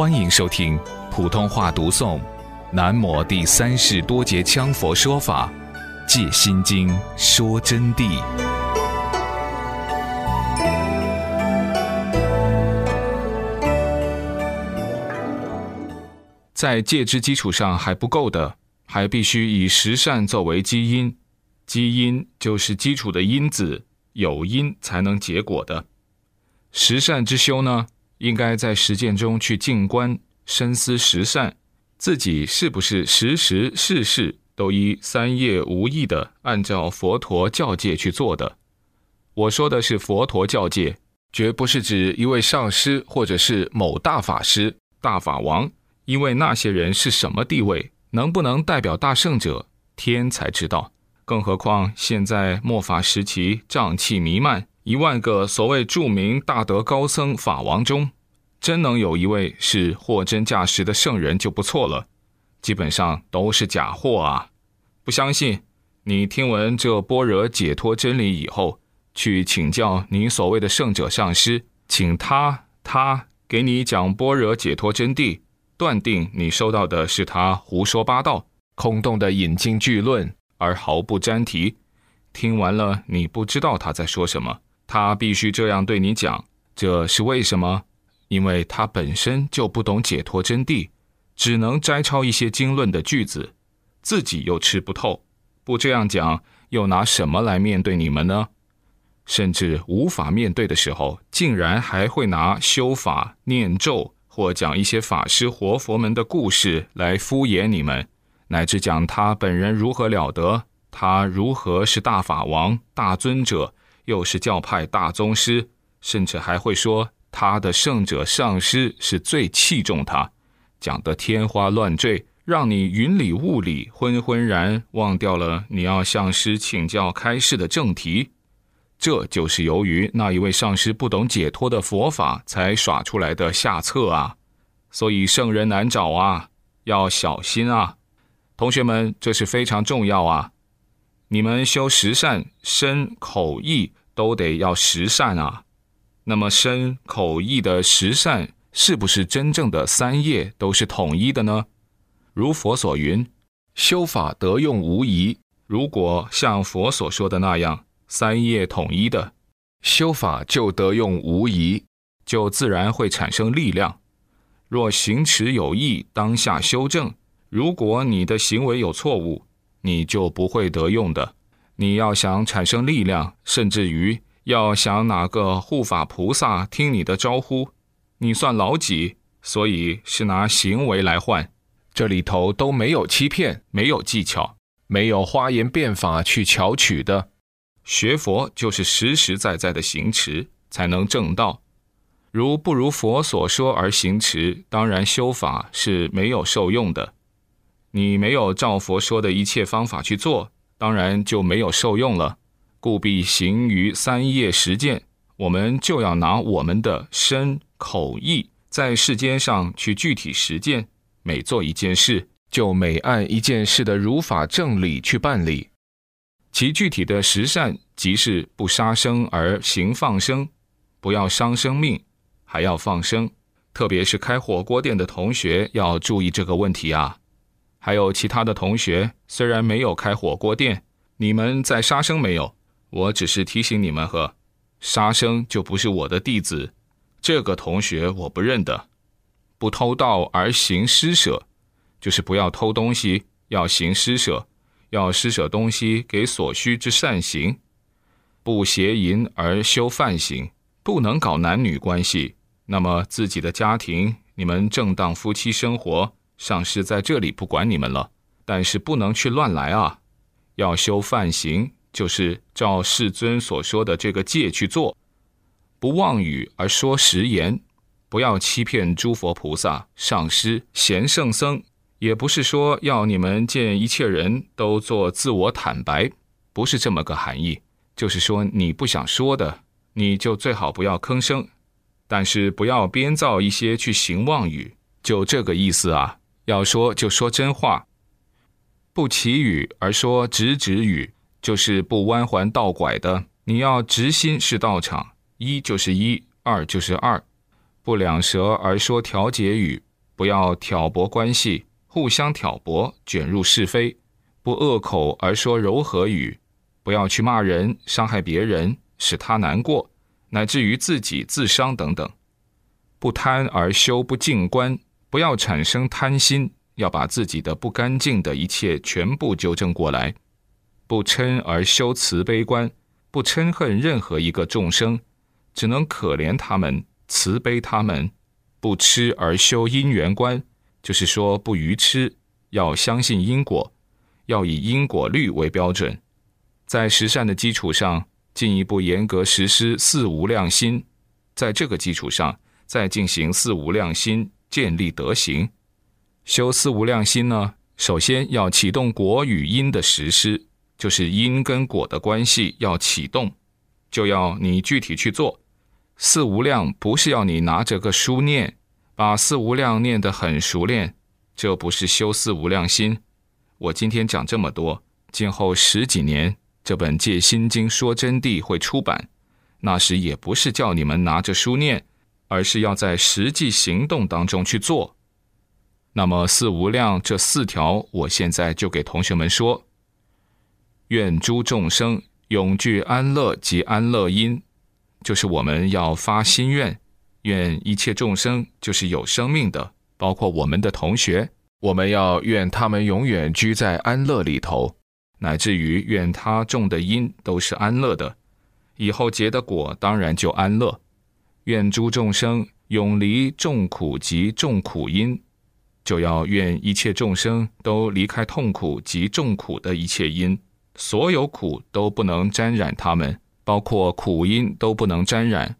欢迎收听普通话读诵《南摩第三世多杰羌佛说法·借心经说真谛》。在戒之基础上还不够的，还必须以十善作为基因。基因就是基础的因子，有因才能结果的。十善之修呢？应该在实践中去静观、深思十善，自己是不是时时事事都依三业无意的按照佛陀教戒去做的？我说的是佛陀教戒，绝不是指一位上师或者是某大法师、大法王，因为那些人是什么地位，能不能代表大圣者，天才知道。更何况现在末法时期，瘴气弥漫。一万个所谓著名大德高僧法王中，真能有一位是货真价实的圣人就不错了，基本上都是假货啊！不相信？你听闻这般若解脱真理以后，去请教你所谓的圣者上师，请他他给你讲般若解脱真谛，断定你收到的是他胡说八道、空洞的引经据论，而毫不沾题。听完了，你不知道他在说什么。他必须这样对你讲，这是为什么？因为他本身就不懂解脱真谛，只能摘抄一些经论的句子，自己又吃不透。不这样讲，又拿什么来面对你们呢？甚至无法面对的时候，竟然还会拿修法、念咒或讲一些法师、活佛们的故事来敷衍你们，乃至讲他本人如何了得，他如何是大法王、大尊者。又是教派大宗师，甚至还会说他的圣者上师是最器重他，讲得天花乱坠，让你云里雾里、昏昏然忘掉了你要向师请教开示的正题。这就是由于那一位上师不懂解脱的佛法，才耍出来的下策啊！所以圣人难找啊，要小心啊！同学们，这是非常重要啊！你们修十善，身口意。都得要十善啊，那么身口意的十善是不是真正的三业都是统一的呢？如佛所云，修法得用无疑。如果像佛所说的那样，三业统一的修法就得用无疑，就自然会产生力量。若行持有异，当下修正。如果你的行为有错误，你就不会得用的。你要想产生力量，甚至于要想哪个护法菩萨听你的招呼，你算老几？所以是拿行为来换，这里头都没有欺骗，没有技巧，没有花言变法去巧取的。学佛就是实实在在的行持，才能正道。如不如佛所说而行持，当然修法是没有受用的。你没有照佛说的一切方法去做。当然就没有受用了，故必行于三业实践。我们就要拿我们的身口意，在世间上去具体实践。每做一件事，就每按一件事的如法正理去办理。其具体的实善，即是不杀生而行放生，不要伤生命，还要放生。特别是开火锅店的同学要注意这个问题啊。还有其他的同学，虽然没有开火锅店，你们在杀生没有？我只是提醒你们呵，杀生就不是我的弟子。这个同学我不认得。不偷盗而行施舍，就是不要偷东西，要行施舍，要施舍东西给所需之善行。不邪淫而修犯行，不能搞男女关系。那么自己的家庭，你们正当夫妻生活。上师在这里不管你们了，但是不能去乱来啊！要修犯行，就是照世尊所说的这个戒去做，不妄语而说实言，不要欺骗诸佛菩萨、上师、贤圣僧。也不是说要你们见一切人都做自我坦白，不是这么个含义。就是说你不想说的，你就最好不要吭声，但是不要编造一些去行妄语，就这个意思啊。要说就说真话，不祈语而说直直语，就是不弯环倒拐的。你要直心是道场，一就是一，二就是二，不两舌而说调节语，不要挑拨关系，互相挑拨，卷入是非，不恶口而说柔和语，不要去骂人，伤害别人，使他难过，乃至于自己自伤等等。不贪而修不净观，不要产生贪心，要把自己的不干净的一切全部纠正过来。不嗔而修慈悲观，不嗔恨任何一个众生，只能可怜他们，慈悲他们。不吃而修因缘观，就是说不愚痴，要相信因果，要以因果律为标准，在十善的基础上进一步严格实施四无量心，在这个基础上再进行四无量心建立德行。修四无量心呢，首先要启动果与因的实施，就是因跟果的关系要启动，就要你具体去做。四无量不是要你拿着个书念，把四无量念得很熟练，这不是修四无量心。我今天讲这么多，今后十几年这本《戒心经说真谛》会出版，那时也不是叫你们拿着书念，而是要在实际行动当中去做。那么四无量这四条，我现在就给同学们说：愿诸众生永具安乐及安乐因。就是我们要发心愿，愿一切众生就是有生命的，包括我们的同学，我们要愿他们永远居在安乐里头，乃至于愿他种的因都是安乐的，以后结的果当然就安乐。愿诸众生永离众苦及众苦因，就要愿一切众生都离开痛苦及众苦的一切因，所有苦都不能沾染他们。包括苦因都不能沾染。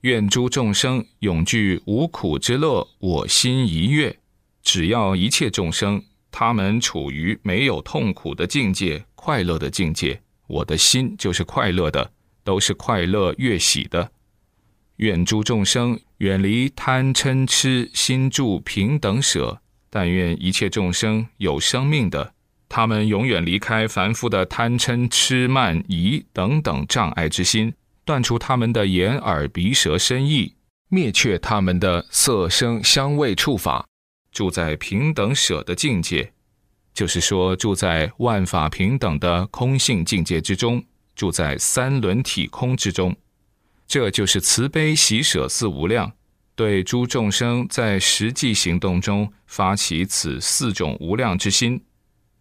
愿诸众生永具无苦之乐，我心一悦。只要一切众生，他们处于没有痛苦的境界、快乐的境界，我的心就是快乐的，都是快乐悦喜的。愿诸众生远离贪嗔痴，心住平等舍。但愿一切众生有生命的。他们永远离开凡夫的贪嗔痴慢疑等等障碍之心，断除他们的眼耳鼻舌身意，灭却他们的色声香味触法，住在平等舍的境界，就是说住在万法平等的空性境界之中，住在三轮体空之中，这就是慈悲喜舍四无量，对诸众生在实际行动中发起此四种无量之心。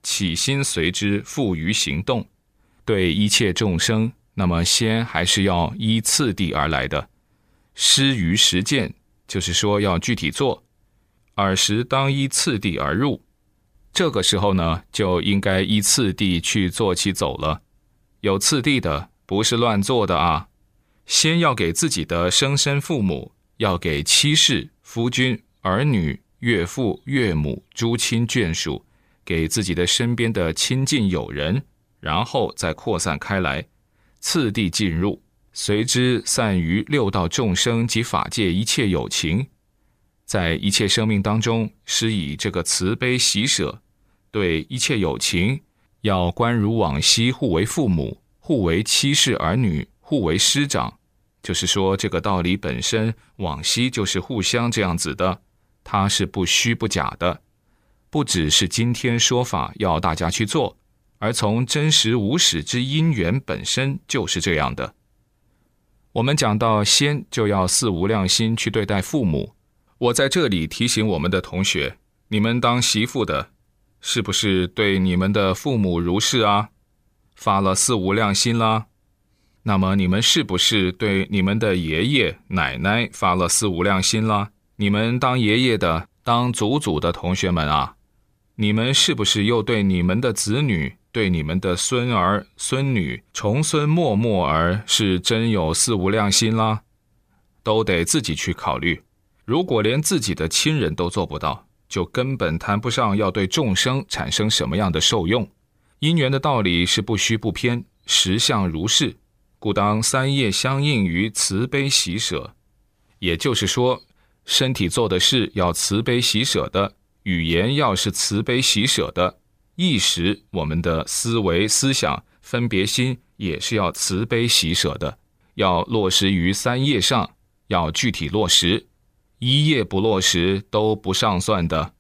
起心随之付于行动，对一切众生，那么先还是要依次第而来的。施于实践，就是说要具体做。尔时当依次第而入，这个时候呢，就应该依次第去做起走了。有次第的，不是乱做的啊。先要给自己的生身父母，要给妻室、夫君、儿女、岳父、岳母、诸亲眷属。给自己的身边的亲近友人，然后再扩散开来，次第进入，随之散于六道众生及法界一切有情，在一切生命当中施以这个慈悲喜舍，对一切有情，要观如往昔互为父母，互为妻室儿女，互为师长，就是说这个道理本身往昔就是互相这样子的，它是不虚不假的。不只是今天说法要大家去做，而从真实无始之因缘本身就是这样的。我们讲到先就要四无量心去对待父母。我在这里提醒我们的同学，你们当媳妇的，是不是对你们的父母如是啊？发了四无量心啦？那么你们是不是对你们的爷爷奶奶发了四无量心啦？你们当爷爷的、当祖祖的同学们啊？你们是不是又对你们的子女、对你们的孙儿、孙女、重孙默默儿是真有四无量心啦？都得自己去考虑。如果连自己的亲人都做不到，就根本谈不上要对众生产生什么样的受用。因缘的道理是不虚不偏，实相如是，故当三业相应于慈悲喜舍。也就是说，身体做的事要慈悲喜舍的。语言要是慈悲喜舍的，意识我们的思维思想分别心也是要慈悲喜舍的，要落实于三业上，要具体落实。一业不落实都不上算的。